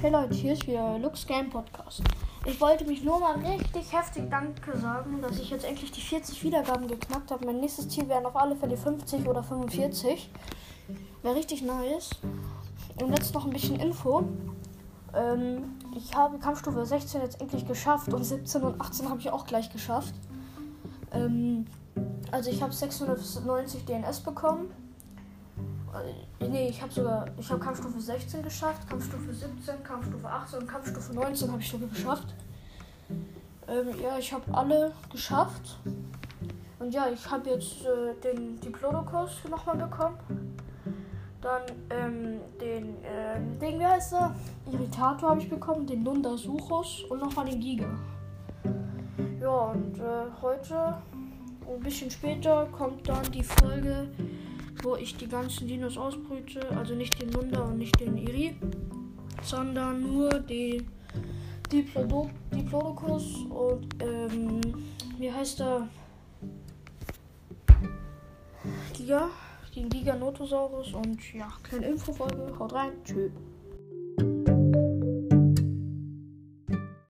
Hey Leute, hier ist wieder Lux Game Podcast. Ich wollte mich nur mal richtig heftig Danke sagen, dass ich jetzt endlich die 40 Wiedergaben geknackt habe. Mein nächstes Ziel wären auf alle Fälle 50 oder 45. Wäre richtig nice. Und jetzt noch ein bisschen Info. Ähm, ich habe Kampfstufe 16 jetzt endlich geschafft und 17 und 18 habe ich auch gleich geschafft. Ähm, also ich habe 690 DNS bekommen. Nee, ich habe sogar, ich habe Kampfstufe 16 geschafft, Kampfstufe 17, Kampfstufe 18 und Kampfstufe 19 habe ich sogar geschafft. Ähm, ja, ich habe alle geschafft. Und ja, ich habe jetzt äh, den Diplodocus nochmal bekommen. Dann ähm, den, ähm, Ding, wie heißt er? Irritator habe ich bekommen, den Nundasuchus und nochmal den Giga. Ja, und äh, heute, ein bisschen später, kommt dann die Folge wo ich die ganzen Dinos ausbrüte. Also nicht den Nunda und nicht den Iri, sondern nur die Diplodo Diplodocus und ähm, wie heißt der? Giga, den Giganotosaurus und ja, kleine Infofolge. Haut rein, tschüss.